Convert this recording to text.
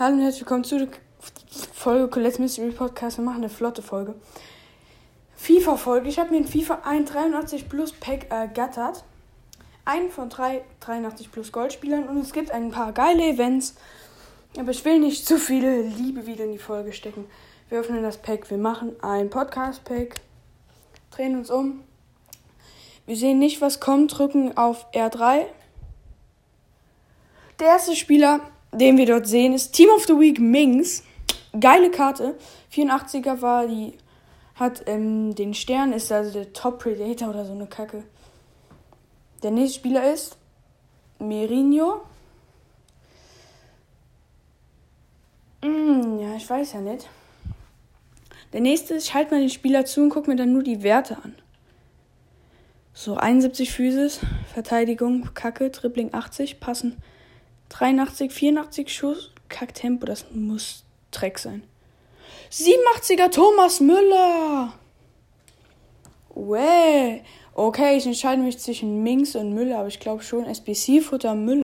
Hallo und herzlich willkommen zu der Folge Colette's Mystery Podcast. Wir machen eine flotte Folge. FIFA-Folge. Ich habe mir ein FIFA 183 Plus Pack ergattert. Einen von drei 83 Plus Goldspielern und es gibt ein paar geile Events. Aber ich will nicht zu viele Liebe wieder in die Folge stecken. Wir öffnen das Pack. Wir machen ein Podcast-Pack. Drehen uns um. Wir sehen nicht, was kommt. Drücken auf R3. Der erste Spieler den wir dort sehen, ist Team of the Week Mings. Geile Karte. 84er war die, hat ähm, den Stern, ist also der Top Predator oder so eine Kacke. Der nächste Spieler ist Merinho. Mm, ja, ich weiß ja nicht. Der nächste ist, ich halte mal den Spieler zu und gucke mir dann nur die Werte an. So, 71 Physis, Verteidigung, Kacke, Dribbling 80, passen 83, 84 Schuss. Kacktempo, das muss Dreck sein. 87er Thomas Müller. Way. Okay, ich entscheide mich zwischen Minx und Müller, aber ich glaube schon SBC-Futter Müller.